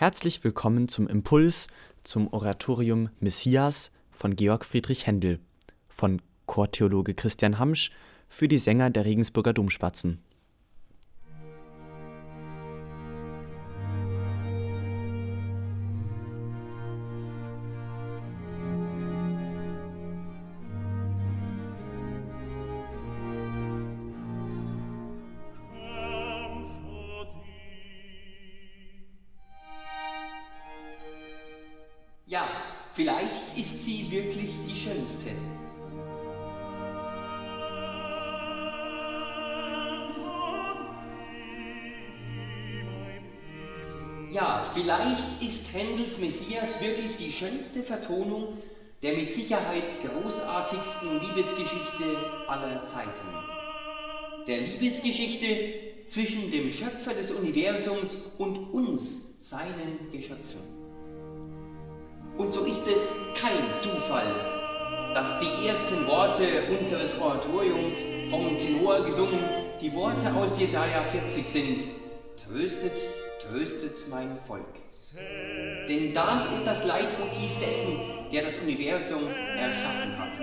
Herzlich willkommen zum Impuls zum Oratorium Messias von Georg Friedrich Händel von Chortheologe Christian Hamsch für die Sänger der Regensburger Domspatzen. Ja, vielleicht ist sie wirklich die Schönste. Ja, vielleicht ist Händels Messias wirklich die schönste Vertonung der mit Sicherheit großartigsten Liebesgeschichte aller Zeiten. Der Liebesgeschichte zwischen dem Schöpfer des Universums und uns, seinen Geschöpfen. Und so ist es kein Zufall, dass die ersten Worte unseres Oratoriums vom Tenor gesungen die Worte aus Jesaja 40 sind: Tröstet, tröstet mein Volk. Denn das ist das Leitmotiv dessen, der das Universum erschaffen hat.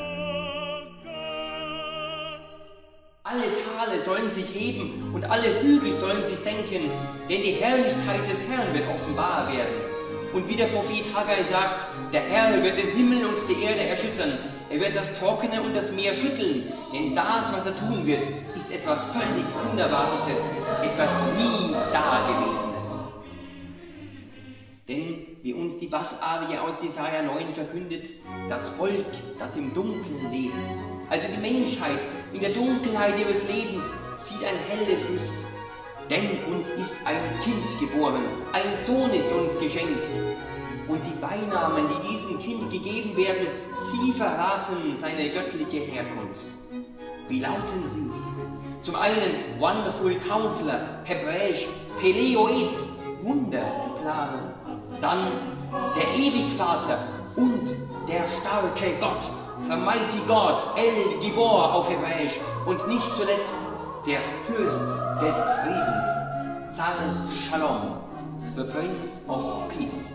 Alle Tale sollen sich heben und alle Hügel sollen sich senken, denn die Herrlichkeit des Herrn wird offenbar werden. Und wie der Prophet Haggai sagt, der Herr wird den Himmel und die Erde erschüttern. Er wird das Trockene und das Meer schütteln, denn das, was er tun wird, ist etwas völlig Unerwartetes, etwas nie Dagewesenes. Denn wie uns die Bassarie aus Jesaja 9 verkündet, das Volk, das im Dunkeln lebt, also die Menschheit in der Dunkelheit ihres Lebens, sieht ein helles Licht. Denn uns ist ein Kind geboren, ein Sohn ist uns geschenkt. Und die Beinamen, die diesem Kind gegeben werden, sie verraten seine göttliche Herkunft. Wie lauten sie? Zum einen Wonderful Counselor, hebräisch Peleoiz, Wunderplaner. Dann der Ewigvater und der starke Gott, the mighty God, El Gibor auf Hebräisch. Und nicht zuletzt der Fürst des Friedens, Sal Shalom, the Prince of Peace.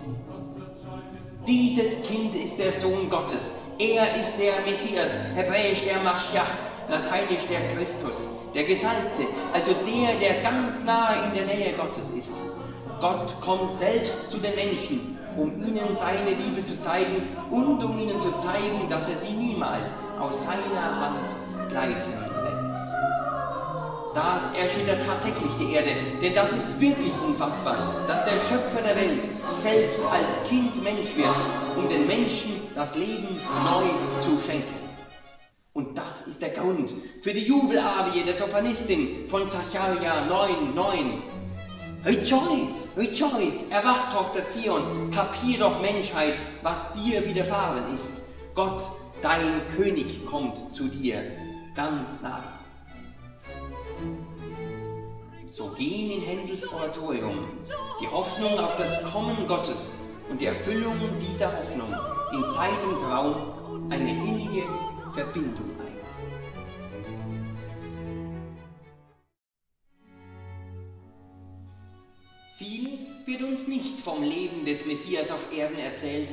Dieses Kind ist der Sohn Gottes. Er ist der Messias, hebräisch der Maschiach, lateinisch der Christus, der Gesalbte, also der, der ganz nahe in der Nähe Gottes ist. Gott kommt selbst zu den Menschen, um ihnen seine Liebe zu zeigen und um ihnen zu zeigen, dass er sie niemals aus seiner Hand gleiten. Das erschüttert tatsächlich die Erde, denn das ist wirklich unfassbar, dass der Schöpfer der Welt selbst als Kind Mensch wird, um den Menschen das Leben neu zu schenken. Und das ist der Grund für die Jubelarie der Sopranistin von Zacharia 9,9. Rejoice, rejoice, erwacht, Tochter Zion, kapier doch Menschheit, was dir widerfahren ist. Gott, dein König, kommt zu dir ganz nah. So gehen in Händels Oratorium die Hoffnung auf das Kommen Gottes und die Erfüllung dieser Hoffnung in Zeit und Raum eine innige Verbindung ein. Viel wird uns nicht vom Leben des Messias auf Erden erzählt.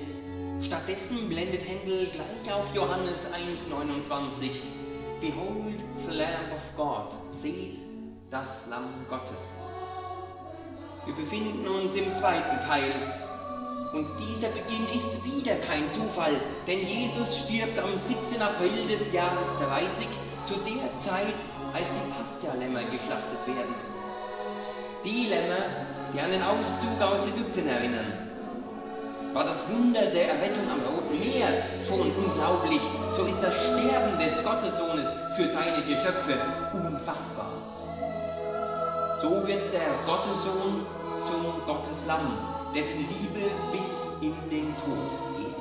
Stattdessen blendet Händel gleich auf Johannes 1,29 Behold the Lamb of God, seht das Lamm Gottes. Wir befinden uns im zweiten Teil und dieser Beginn ist wieder kein Zufall, denn Jesus stirbt am 7. April des Jahres 30 zu der Zeit, als die Pascha-Lämmer geschlachtet werden. Die Lämmer, die an den Auszug aus Ägypten erinnern. War das Wunder der Errettung am Roten Meer schon unglaublich, so ist das Sterben des Gottessohnes für seine Geschöpfe unfassbar. So wird der Gottessohn zum Gotteslamm, dessen Liebe bis in den Tod geht.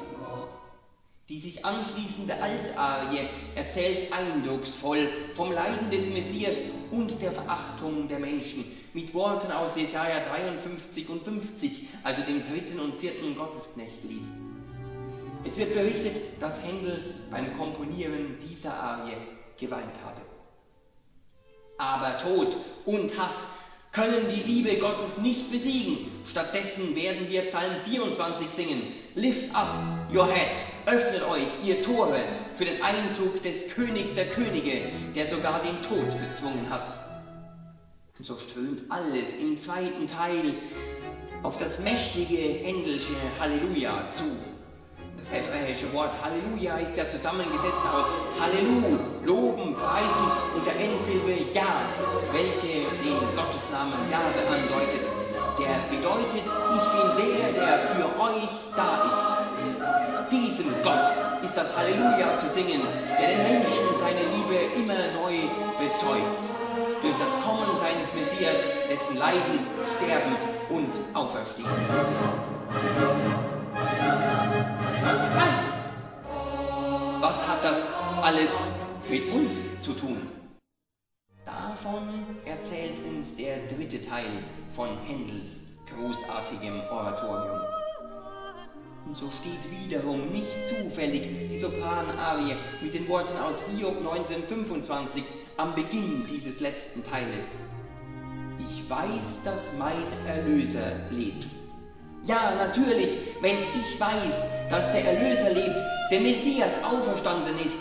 Die sich anschließende Altarie erzählt eindrucksvoll vom Leiden des Messias und der Verachtung der Menschen mit Worten aus Jesaja 53 und 50, also dem dritten und vierten Gottesknechtlied. Es wird berichtet, dass Händel beim Komponieren dieser Arie geweint habe. Aber Tod und Hass können die Liebe Gottes nicht besiegen. Stattdessen werden wir Psalm 24 singen. Lift up your heads, öffnet euch, ihr Tore, für den Einzug des Königs der Könige, der sogar den Tod bezwungen hat. Und so strömt alles im zweiten Teil auf das mächtige Händelsche Halleluja zu. Das hebräische Wort Halleluja ist ja zusammengesetzt aus Hallelu, Loben, Preisen und der Endsilbe Ja, welche den Gottesnamen Jahwe andeutet. Der bedeutet, ich bin der, der für euch da ist. Diesem Gott ist das Halleluja zu singen, der den Menschen seine Liebe immer neu bezeugt. Durch das Kommen seines Messias, dessen Leiden, Sterben und Auferstehen. Halt! Was hat das alles mit uns zu tun? Davon erzählt uns der dritte Teil von Händels großartigem Oratorium. Und so steht wiederum nicht zufällig die Sopranarie mit den Worten aus Hiob 1925 am Beginn dieses letzten Teiles. Ich weiß, dass mein Erlöser lebt. Ja, natürlich, wenn ich weiß, dass der Erlöser lebt, der Messias auferstanden ist,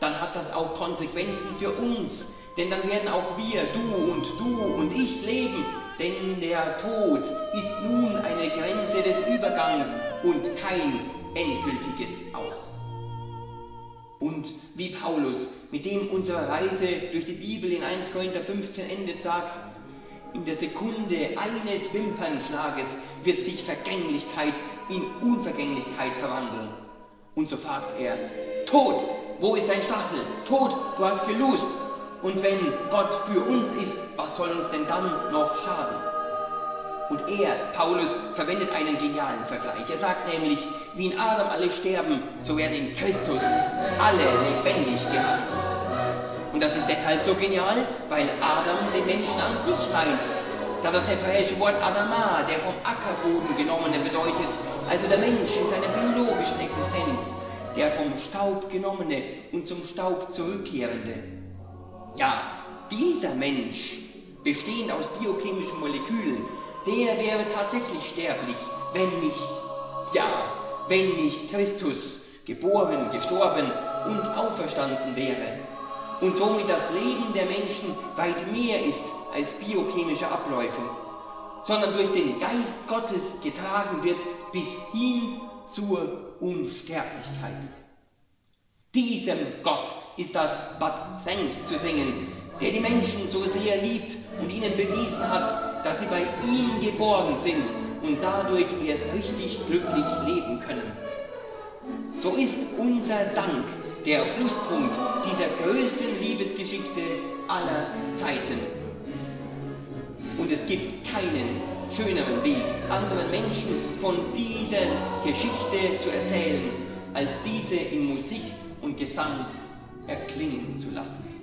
dann hat das auch Konsequenzen für uns. Denn dann werden auch wir, du und du und ich leben. Denn der Tod ist nun eine Grenze des Übergangs und kein endgültiges Aus. Und wie Paulus, mit dem unsere Reise durch die Bibel in 1 Korinther 15 endet, sagt, in der Sekunde eines Wimpernschlages wird sich Vergänglichkeit in Unvergänglichkeit verwandeln. Und so fragt er, Tod, wo ist dein Stachel? Tod, du hast gelust. Und wenn Gott für uns ist, was soll uns denn dann noch schaden? Und er, Paulus, verwendet einen genialen Vergleich. Er sagt nämlich, wie in Adam alle sterben, so werden in Christus alle lebendig gemacht. Und das ist deshalb so genial, weil Adam den Menschen an sich meint. Da das hebräische Wort Adama, der vom Ackerboden genommene, bedeutet, also der Mensch in seiner biologischen Existenz, der vom Staub genommene und zum Staub zurückkehrende. Ja, dieser Mensch, bestehend aus biochemischen Molekülen, der wäre tatsächlich sterblich, wenn nicht, ja, wenn nicht Christus geboren, gestorben und auferstanden wäre und somit das Leben der Menschen weit mehr ist als biochemische Abläufe, sondern durch den Geist Gottes getragen wird bis hin zur Unsterblichkeit. Diesem Gott ist das But Thanks zu singen, der die Menschen so sehr liebt und ihnen bewiesen hat, dass sie bei ihm geborgen sind und dadurch erst richtig glücklich leben können. So ist unser Dank der Schlusspunkt dieser größten Liebesgeschichte aller Zeiten. Und es gibt keinen schöneren Weg, anderen Menschen von dieser Geschichte zu erzählen, als diese in Musik und Gesang erklingen zu lassen.